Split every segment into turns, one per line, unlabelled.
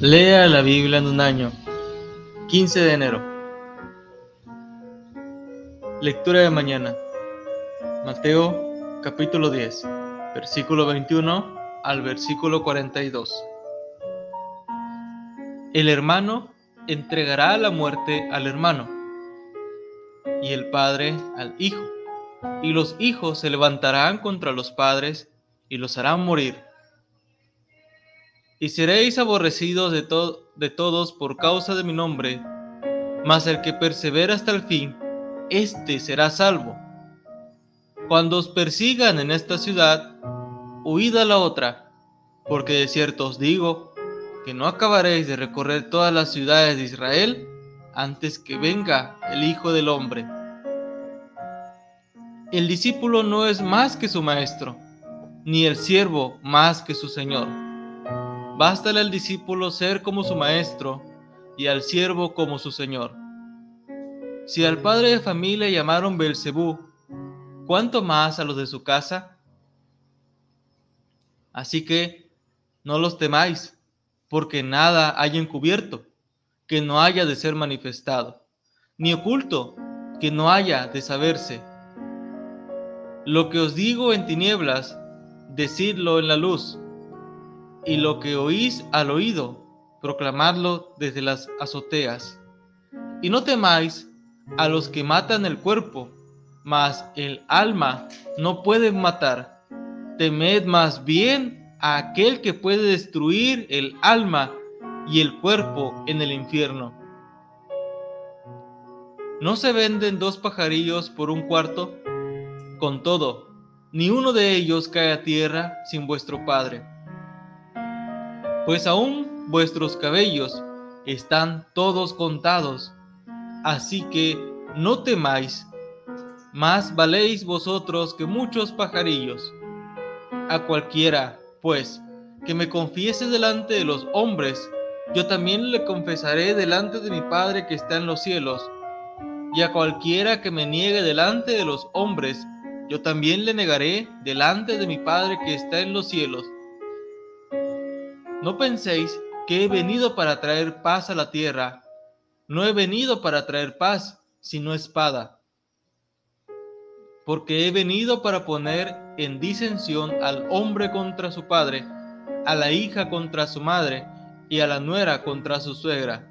Lea la Biblia en un año. 15 de enero. Lectura de mañana. Mateo capítulo 10, versículo 21 al versículo 42. El hermano entregará la muerte al hermano y el padre al hijo. Y los hijos se levantarán contra los padres y los harán morir y seréis aborrecidos de, de todos por causa de mi nombre, mas el que persevera hasta el fin, éste será salvo. Cuando os persigan en esta ciudad, huid a la otra, porque de cierto os digo que no acabaréis de recorrer todas las ciudades de Israel antes que venga el Hijo del Hombre. El discípulo no es más que su maestro, ni el siervo más que su señor. Bástale al discípulo ser como su maestro y al siervo como su señor. Si al padre de familia llamaron Belcebú, ¿cuánto más a los de su casa? Así que no los temáis, porque nada hay encubierto que no haya de ser manifestado, ni oculto que no haya de saberse. Lo que os digo en tinieblas, decidlo en la luz y lo que oís al oído, proclamadlo desde las azoteas. Y no temáis a los que matan el cuerpo, mas el alma no pueden matar. Temed más bien a aquel que puede destruir el alma y el cuerpo en el infierno. ¿No se venden dos pajarillos por un cuarto? Con todo, ni uno de ellos cae a tierra sin vuestro Padre pues aún vuestros cabellos están todos contados. Así que no temáis, más valéis vosotros que muchos pajarillos. A cualquiera, pues, que me confiese delante de los hombres, yo también le confesaré delante de mi Padre que está en los cielos. Y a cualquiera que me niegue delante de los hombres, yo también le negaré delante de mi Padre que está en los cielos. No penséis que he venido para traer paz a la tierra. No he venido para traer paz, sino espada. Porque he venido para poner en disensión al hombre contra su padre, a la hija contra su madre y a la nuera contra su suegra.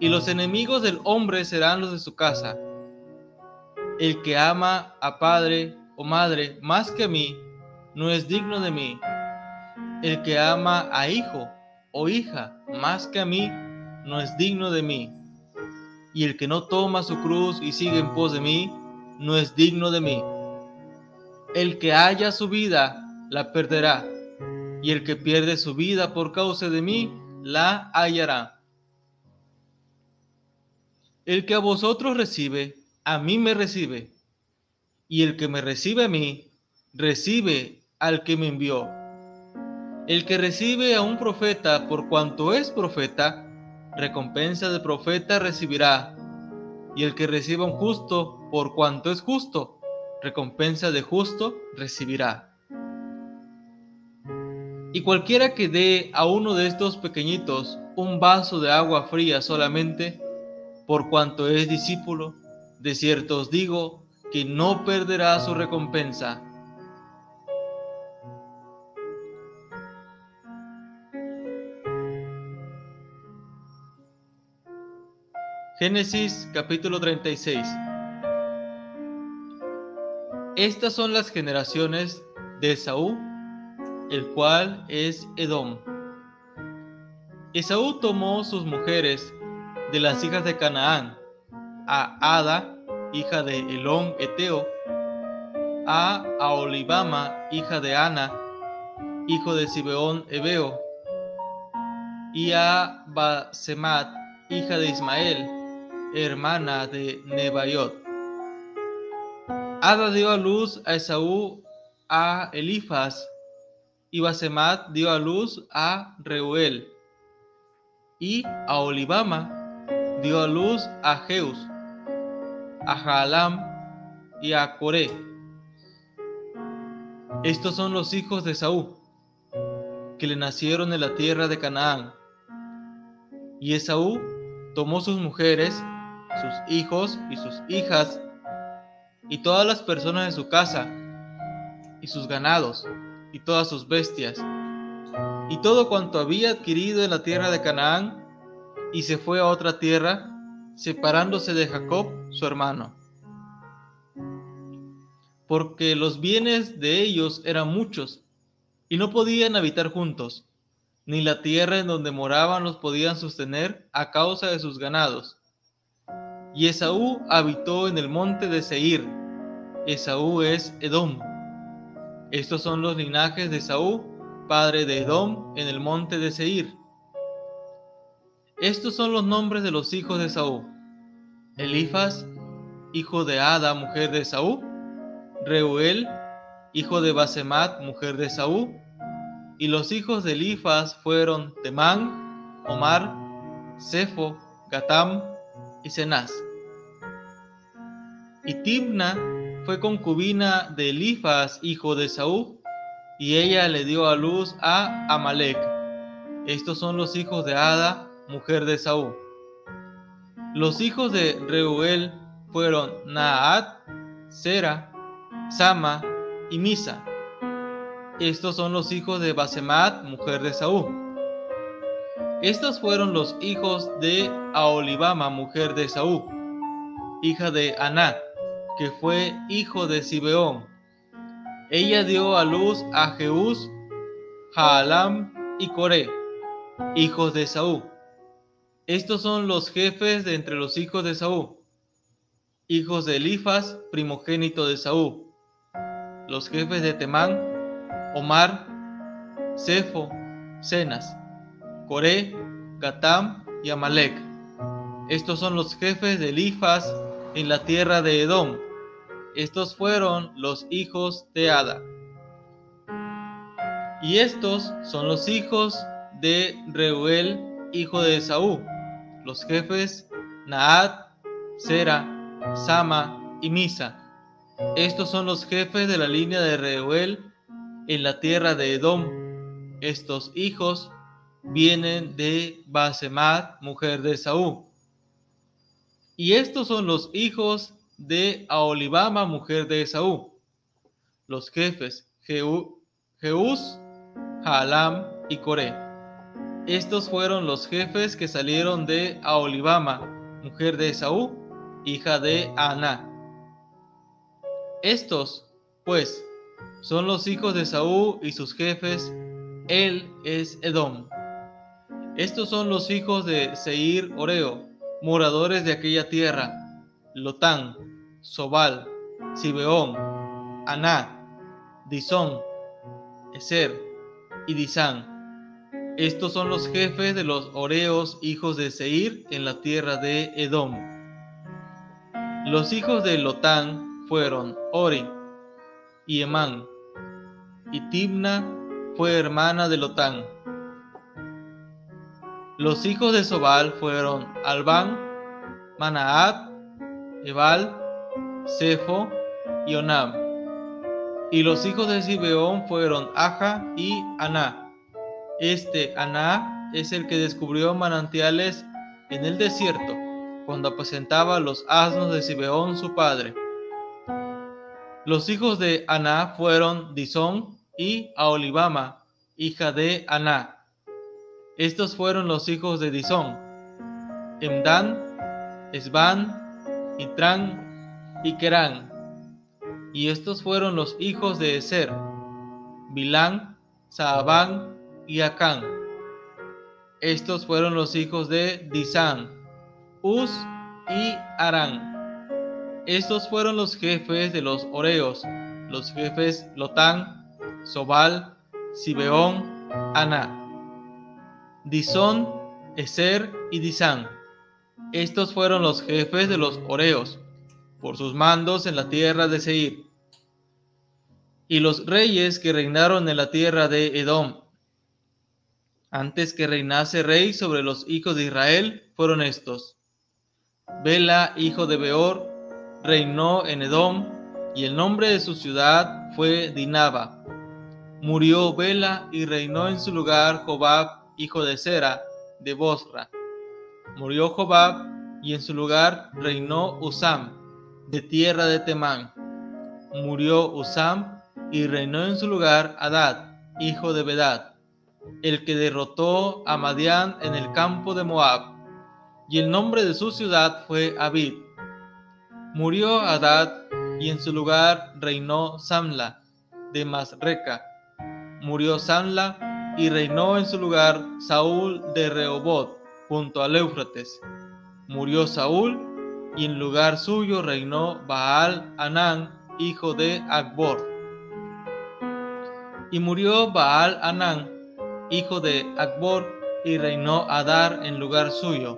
Y los enemigos del hombre serán los de su casa. El que ama a padre o madre más que a mí, no es digno de mí el que ama a hijo o hija más que a mí, no es digno de mí. Y el que no toma su cruz y sigue en pos de mí, no es digno de mí. El que haya su vida, la perderá. Y el que pierde su vida por causa de mí, la hallará. El que a vosotros recibe, a mí me recibe. Y el que me recibe a mí, recibe al que me envió. El que recibe a un profeta por cuanto es profeta, recompensa de profeta recibirá. Y el que reciba a un justo por cuanto es justo, recompensa de justo recibirá. Y cualquiera que dé a uno de estos pequeñitos un vaso de agua fría solamente, por cuanto es discípulo, de cierto os digo que no perderá su recompensa. Génesis capítulo 36 Estas son las generaciones de Esaú, el cual es Edom. Esaú tomó sus mujeres de las hijas de Canaán, a Ada, hija de Elón Eteo, a Aolibama, hija de Ana, hijo de Sibeón Ebeo, y a Basemat, hija de Ismael, hermana de Nebaiot. Ada dio a luz a Esaú a Elifaz, y Basemat dio a luz a Reuel, y a Olibama dio a luz a Jeus, a Jaalam y a Coré. Estos son los hijos de Esaú, que le nacieron en la tierra de Canaán, Y Esaú tomó sus mujeres, sus hijos y sus hijas, y todas las personas de su casa, y sus ganados, y todas sus bestias, y todo cuanto había adquirido en la tierra de Canaán, y se fue a otra tierra, separándose de Jacob, su hermano. Porque los bienes de ellos eran muchos, y no podían habitar juntos, ni la tierra en donde moraban los podían sostener a causa de sus ganados. Y Esaú habitó en el monte de Seir. Esaú es Edom. Estos son los linajes de Esaú, padre de Edom, en el monte de Seir. Estos son los nombres de los hijos de Esaú. Elifas, hijo de Ada, mujer de Esaú. Reuel, hijo de Basemat, mujer de Esaú. Y los hijos de Elifas fueron Temán, Omar, Sefo, Gatam y Cenaz. Y Timna fue concubina de Elifas, hijo de Saúl, y ella le dio a luz a Amalek. Estos son los hijos de Ada, mujer de Saúl. Los hijos de Reuel fueron Naat, Sera, Sama y Misa. Estos son los hijos de Basemat, mujer de Saúl. Estos fueron los hijos de Aolibama, mujer de Saúl, hija de Aná, que fue hijo de Sibeón. Ella dio a luz a Jeús, Jaalam y Coré, hijos de Saúl. Estos son los jefes de entre los hijos de Saúl, hijos de Elifas, primogénito de Saúl, los jefes de Temán, Omar, Sefo, Cenas, Coré, Gatam y Amalek. Estos son los jefes de Elifas en la tierra de Edom. Estos fueron los hijos de Ada. Y estos son los hijos de Reuel, hijo de Esaú, los jefes Naat, Sera, Sama y Misa. Estos son los jefes de la línea de Reuel en la tierra de Edom. Estos hijos vienen de Basemat, mujer de Saúl. Y estos son los hijos de Aolibama, mujer de Saúl. Los jefes Jeús, Jaalam y Coré. Estos fueron los jefes que salieron de Aolibama, mujer de Saúl, hija de Aná. Estos, pues, son los hijos de Saúl y sus jefes. Él es Edom. Estos son los hijos de Seir Oreo, moradores de aquella tierra: Lotán, Sobal, Sibeón, Aná, Disón, Eser y Disán. Estos son los jefes de los Oreos, hijos de Seir, en la tierra de Edom. Los hijos de Lotán fueron Ori y Emán, y Timna fue hermana de Lotán. Los hijos de Sobal fueron Albán, Manaat, Ebal, Sefo y Onam. Y los hijos de Sibeón fueron Aja y Aná. Este Aná es el que descubrió manantiales en el desierto cuando apacentaba los asnos de Sibeón su padre. Los hijos de Aná fueron Disón y Aolibama, hija de Aná. Estos fueron los hijos de Disón, Emdan, Esban, Itran y Kerán. Y estos fueron los hijos de Eser, Bilán, Saabán y Acán. Estos fueron los hijos de Disán, Uz y Arán. Estos fueron los jefes de los Oreos, los jefes Lotán, Sobal, Sibeón, Aná, Disón, Eser y Disán. Estos fueron los jefes de los Oreos, por sus mandos en la tierra de Seir. Y los reyes que reinaron en la tierra de Edom, antes que reinase rey sobre los hijos de Israel, fueron estos. Bela, hijo de Beor, reinó en Edom, y el nombre de su ciudad fue Dinaba. Murió Bela y reinó en su lugar Jobab, hijo de Sera, de Bosra. murió Jobab, y en su lugar reinó Usam, de tierra de Temán. Murió Usam, y reinó en su lugar Adad, hijo de Bedad, el que derrotó a Madián en el campo de Moab. Y el nombre de su ciudad fue Abid. Murió Adad, y en su lugar reinó Samla, de Masreca. Murió Samla, y reinó en su lugar Saúl de Rehobot junto al Éufrates. Murió Saúl y en lugar suyo reinó Baal Anán, hijo de Akbor. Y murió Baal Anán, hijo de Akbor, y reinó Adar en lugar suyo.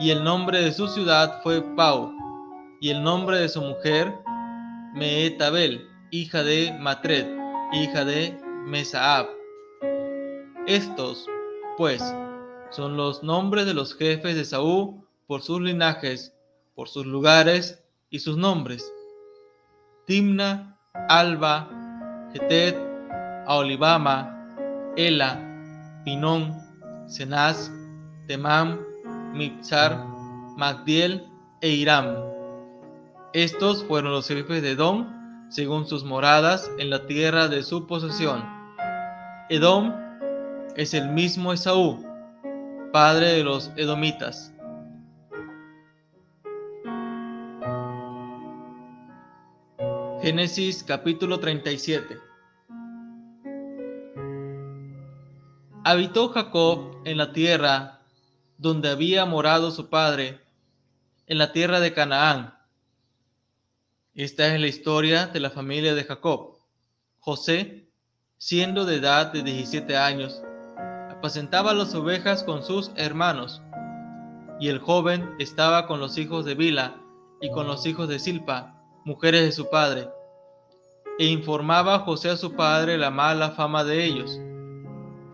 Y el nombre de su ciudad fue Pau, y el nombre de su mujer Meetabel, hija de Matred, hija de Mesaab. Estos, pues, son los nombres de los jefes de Saúl por sus linajes, por sus lugares y sus nombres. Timna, Alba, Getet, Aolibama, Ela, Pinón, Cenaz, Temam, Mipsar, Magdiel e Iram. Estos fueron los jefes de Edom según sus moradas en la tierra de su posesión. Edom es el mismo Esaú padre de los edomitas. Génesis capítulo 37 Habitó Jacob en la tierra donde había morado su padre, en la tierra de Canaán. Esta es la historia de la familia de Jacob. José, siendo de edad de 17 años, apacentaba las ovejas con sus hermanos. Y el joven estaba con los hijos de Bila y con los hijos de Silpa, mujeres de su padre. E informaba a José a su padre la mala fama de ellos.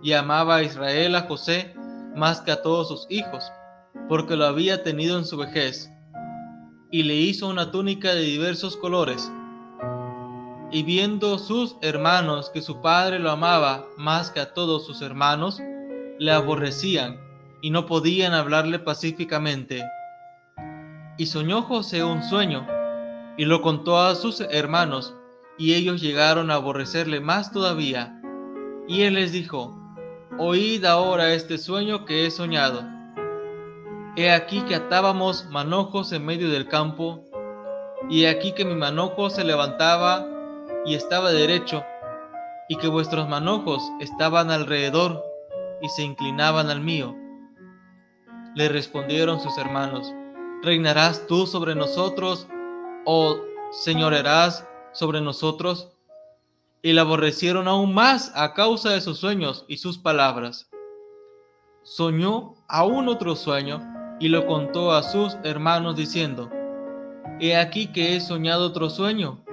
Y amaba a Israel a José más que a todos sus hijos, porque lo había tenido en su vejez. Y le hizo una túnica de diversos colores. Y viendo sus hermanos que su padre lo amaba más que a todos sus hermanos, le aborrecían y no podían hablarle pacíficamente. Y soñó José un sueño y lo contó a sus hermanos y ellos llegaron a aborrecerle más todavía. Y él les dijo, Oíd ahora este sueño que he soñado. He aquí que atábamos manojos en medio del campo, y he aquí que mi manojo se levantaba y estaba derecho, y que vuestros manojos estaban alrededor y se inclinaban al mío. Le respondieron sus hermanos, ¿reinarás tú sobre nosotros o señorarás sobre nosotros? Y le aborrecieron aún más a causa de sus sueños y sus palabras. Soñó aún otro sueño y lo contó a sus hermanos diciendo, He aquí que he soñado otro sueño,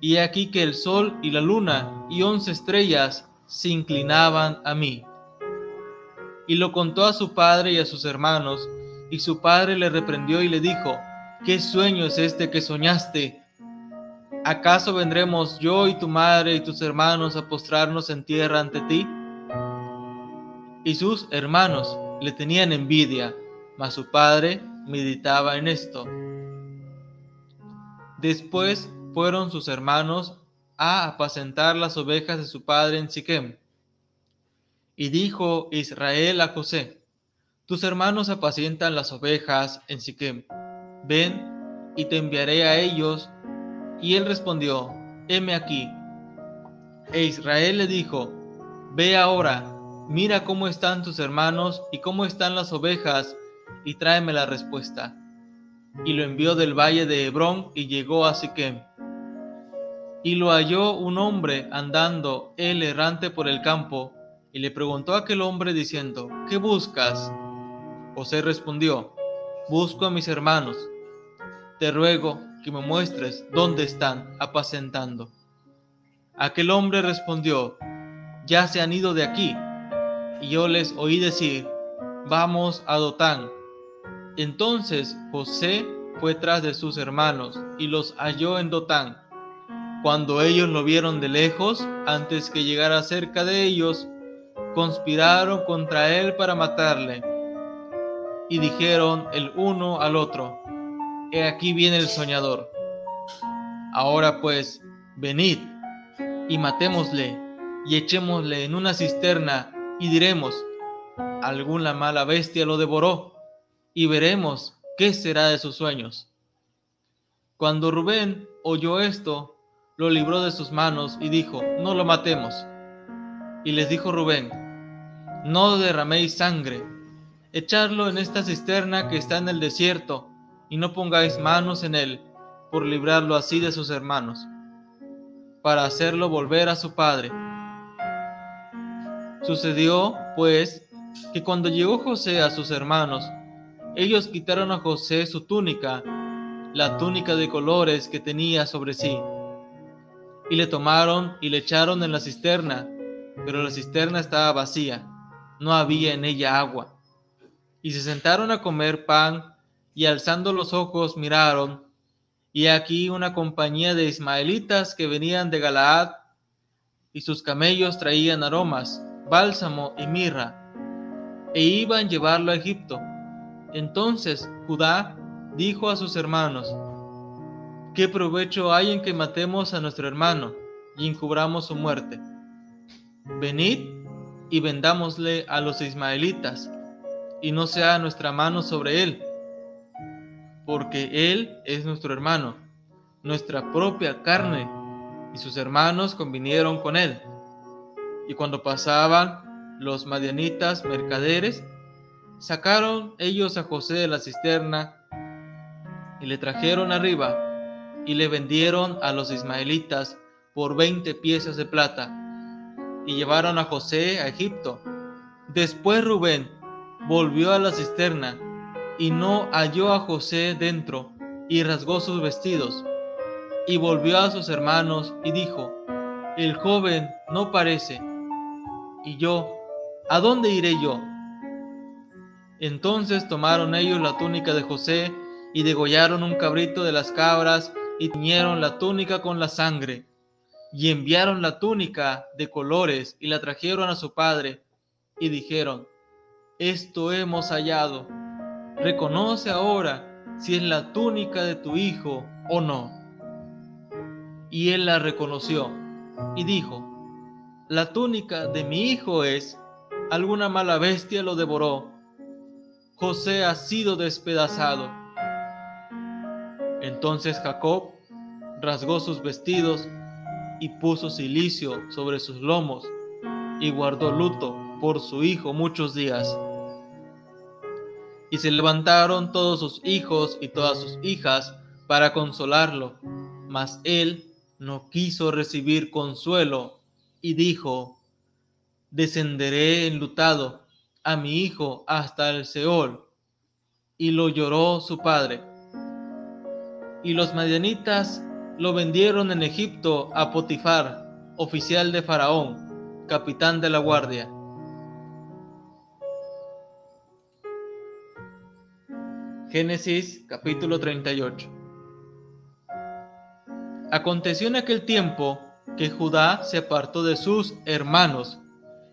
y he aquí que el sol y la luna y once estrellas se inclinaban a mí y lo contó a su padre y a sus hermanos, y su padre le reprendió y le dijo, ¿qué sueño es este que soñaste? ¿Acaso vendremos yo y tu madre y tus hermanos a postrarnos en tierra ante ti? Y sus hermanos le tenían envidia, mas su padre meditaba en esto. Después fueron sus hermanos a apacentar las ovejas de su padre en Siquem. Y dijo Israel a José, tus hermanos apacientan las ovejas en Siquem, ven y te enviaré a ellos. Y él respondió, heme aquí. E Israel le dijo, ve ahora, mira cómo están tus hermanos y cómo están las ovejas, y tráeme la respuesta. Y lo envió del valle de Hebrón y llegó a Siquem. Y lo halló un hombre andando, él errante por el campo, y le preguntó a aquel hombre diciendo, ¿qué buscas? José respondió, busco a mis hermanos. Te ruego que me muestres dónde están apacentando. Aquel hombre respondió, ya se han ido de aquí. Y yo les oí decir, vamos a Dotán. Entonces José fue tras de sus hermanos y los halló en Dotán. Cuando ellos lo vieron de lejos, antes que llegara cerca de ellos, conspiraron contra él para matarle. y dijeron el uno al otro, He aquí viene el soñador. Ahora pues, venid y matémosle y echémosle en una cisterna y diremos, alguna mala bestia lo devoró y veremos qué será de sus sueños. Cuando Rubén oyó esto, lo libró de sus manos y dijo, no lo matemos. Y les dijo Rubén, no derraméis sangre, echadlo en esta cisterna que está en el desierto, y no pongáis manos en él, por librarlo así de sus hermanos, para hacerlo volver a su padre. Sucedió, pues, que cuando llegó José a sus hermanos, ellos quitaron a José su túnica, la túnica de colores que tenía sobre sí, y le tomaron y le echaron en la cisterna, pero la cisterna estaba vacía, no había en ella agua. Y se sentaron a comer pan, y alzando los ojos miraron, y aquí una compañía de ismaelitas que venían de Galaad, y sus camellos traían aromas, bálsamo y mirra, e iban a llevarlo a Egipto. Entonces Judá dijo a sus hermanos, ¿qué provecho hay en que matemos a nuestro hermano y encubramos su muerte? Venid y vendámosle a los ismaelitas, y no sea nuestra mano sobre él, porque él es nuestro hermano, nuestra propia carne, y sus hermanos convinieron con él. Y cuando pasaban los madianitas mercaderes, sacaron ellos a José de la cisterna y le trajeron arriba y le vendieron a los ismaelitas por veinte piezas de plata y llevaron a José a Egipto. Después Rubén volvió a la cisterna y no halló a José dentro y rasgó sus vestidos y volvió a sus hermanos y dijo, el joven no parece. Y yo, ¿a dónde iré yo? Entonces tomaron ellos la túnica de José y degollaron un cabrito de las cabras y tiñeron la túnica con la sangre. Y enviaron la túnica de colores y la trajeron a su padre y dijeron, esto hemos hallado. Reconoce ahora si es la túnica de tu hijo o no. Y él la reconoció y dijo, la túnica de mi hijo es, alguna mala bestia lo devoró. José ha sido despedazado entonces Jacob rasgó sus vestidos y puso silicio sobre sus lomos y guardó luto por su hijo muchos días. Y se levantaron todos sus hijos y todas sus hijas para consolarlo, mas él no quiso recibir consuelo y dijo, descenderé enlutado a mi hijo hasta el Seol. Y lo lloró su padre y los madianitas lo vendieron en Egipto a Potifar, oficial de Faraón, capitán de la guardia. Génesis capítulo 38 Aconteció en aquel tiempo que Judá se apartó de sus hermanos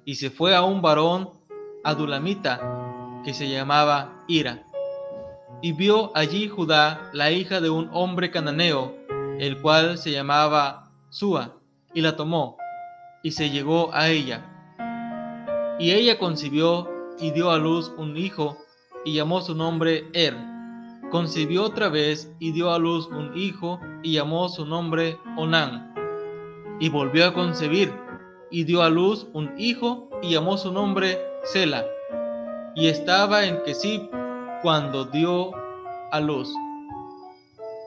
y se fue a un varón adulamita que se llamaba Ira y vio allí Judá la hija de un hombre cananeo, el cual se llamaba Sua, y la tomó, y se llegó a ella. Y ella concibió y dio a luz un hijo, y llamó su nombre Er. Concibió otra vez y dio a luz un hijo, y llamó su nombre Onán. Y volvió a concebir, y dio a luz un hijo, y llamó su nombre Sela. Y estaba en Kesib cuando dio a luz.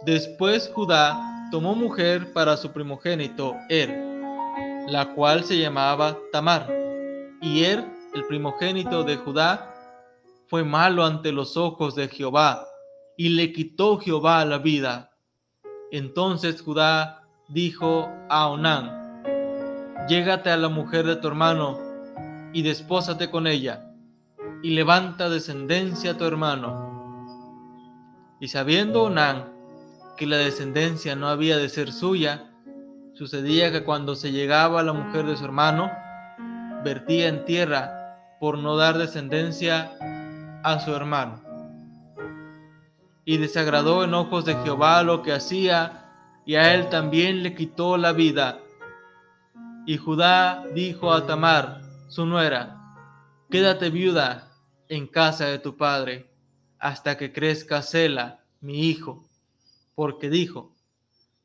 Después Judá tomó mujer para su primogénito Er, la cual se llamaba Tamar. Y Er, el primogénito de Judá, fue malo ante los ojos de Jehová, y le quitó Jehová la vida. Entonces Judá dijo a Onán, Llégate a la mujer de tu hermano, y despósate con ella y levanta descendencia a tu hermano. Y sabiendo Onán que la descendencia no había de ser suya, sucedía que cuando se llegaba la mujer de su hermano, vertía en tierra por no dar descendencia a su hermano. y desagradó en ojos de Jehová lo que hacía, y a él también le quitó la vida. Y Judá dijo a Tamar, su nuera, quédate viuda en casa de tu padre, hasta que crezca Sela, mi hijo, porque dijo,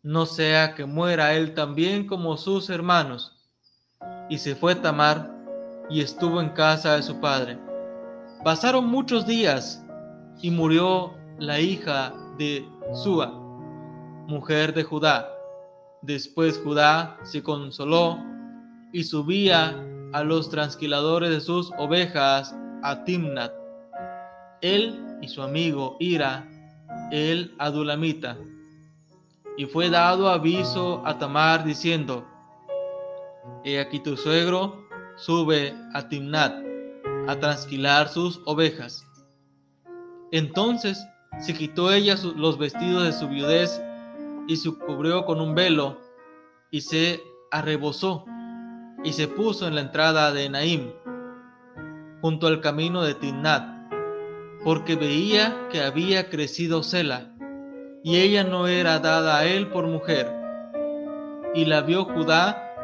no sea que muera él también como sus hermanos. Y se fue Tamar y estuvo en casa de su padre. Pasaron muchos días y murió la hija de Sua, mujer de Judá. Después Judá se consoló y subía a los transquiladores de sus ovejas a Timnat. Él y su amigo Ira, el adulamita. Y fue dado aviso a Tamar diciendo, He aquí tu suegro sube a Timnat a transquilar sus ovejas. Entonces se quitó ella los vestidos de su viudez y se cubrió con un velo y se arrebozó y se puso en la entrada de Naim, junto al camino de Timnat, porque veía que había crecido Sela, y ella no era dada a él por mujer. Y la vio Judá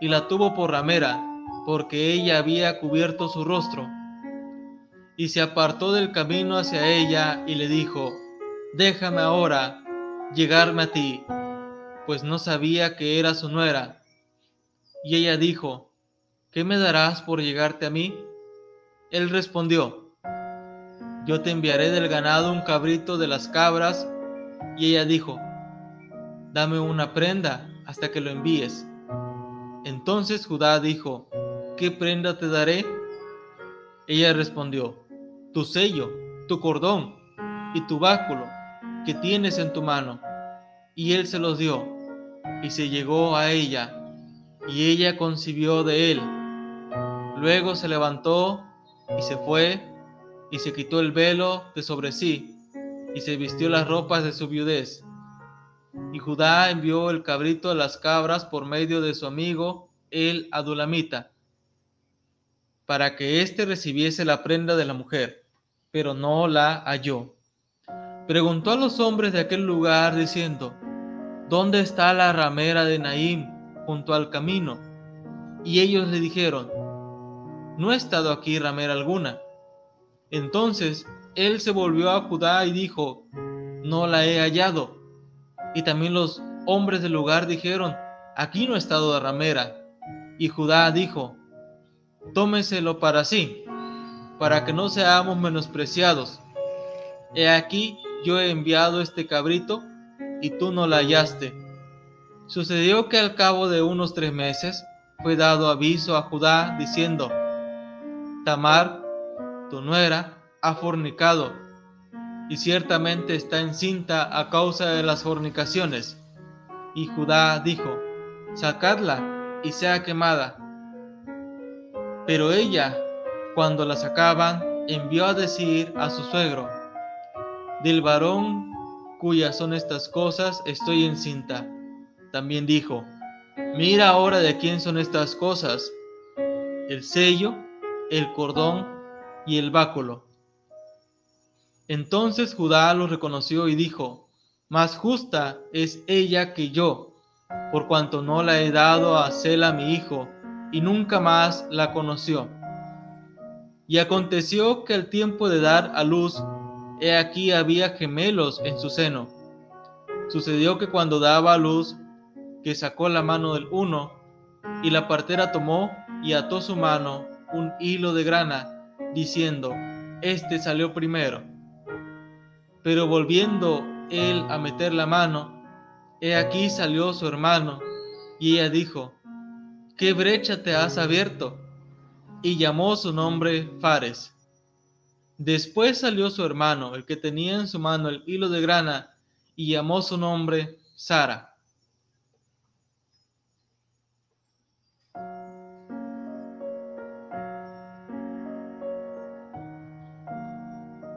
y la tuvo por ramera, porque ella había cubierto su rostro. Y se apartó del camino hacia ella y le dijo, déjame ahora llegarme a ti, pues no sabía que era su nuera. Y ella dijo, ¿qué me darás por llegarte a mí? Él respondió, yo te enviaré del ganado un cabrito de las cabras. Y ella dijo, dame una prenda hasta que lo envíes. Entonces Judá dijo, ¿qué prenda te daré? Ella respondió, tu sello, tu cordón y tu báculo que tienes en tu mano. Y él se los dio, y se llegó a ella, y ella concibió de él. Luego se levantó y se fue, y se quitó el velo de sobre sí, y se vistió las ropas de su viudez. Y Judá envió el cabrito de las cabras por medio de su amigo el adulamita, para que éste recibiese la prenda de la mujer, pero no la halló. Preguntó a los hombres de aquel lugar diciendo, ¿Dónde está la ramera de Naim junto al camino? Y ellos le dijeron, No ha estado aquí ramera alguna. Entonces él se volvió a Judá y dijo, No la he hallado. Y también los hombres del lugar dijeron, Aquí no ha estado ramera. Y Judá dijo, tómeselo para sí, para que no seamos menospreciados. He aquí yo he enviado este cabrito y tú no la hallaste. Sucedió que al cabo de unos tres meses fue dado aviso a Judá diciendo, Tamar, tu nuera, ha fornicado y ciertamente está encinta a causa de las fornicaciones. Y Judá dijo, sacadla y sea quemada pero ella, cuando la sacaban, envió a decir a su suegro, del varón cuyas son estas cosas estoy encinta. También dijo, mira ahora de quién son estas cosas, el sello, el cordón y el báculo. Entonces Judá lo reconoció y dijo, más justa es ella que yo, por cuanto no la he dado a Sela mi hijo, y nunca más la conoció. Y aconteció que al tiempo de dar a luz, he aquí había gemelos en su seno. Sucedió que cuando daba a luz, que sacó la mano del uno, y la partera tomó y ató su mano un hilo de grana, diciendo, Este salió primero. Pero volviendo él a meter la mano, he aquí salió su hermano, y ella dijo, ¿qué brecha te has abierto? Y llamó su nombre Fares. Después salió su hermano, el que tenía en su mano el hilo de grana, y llamó su nombre Sara.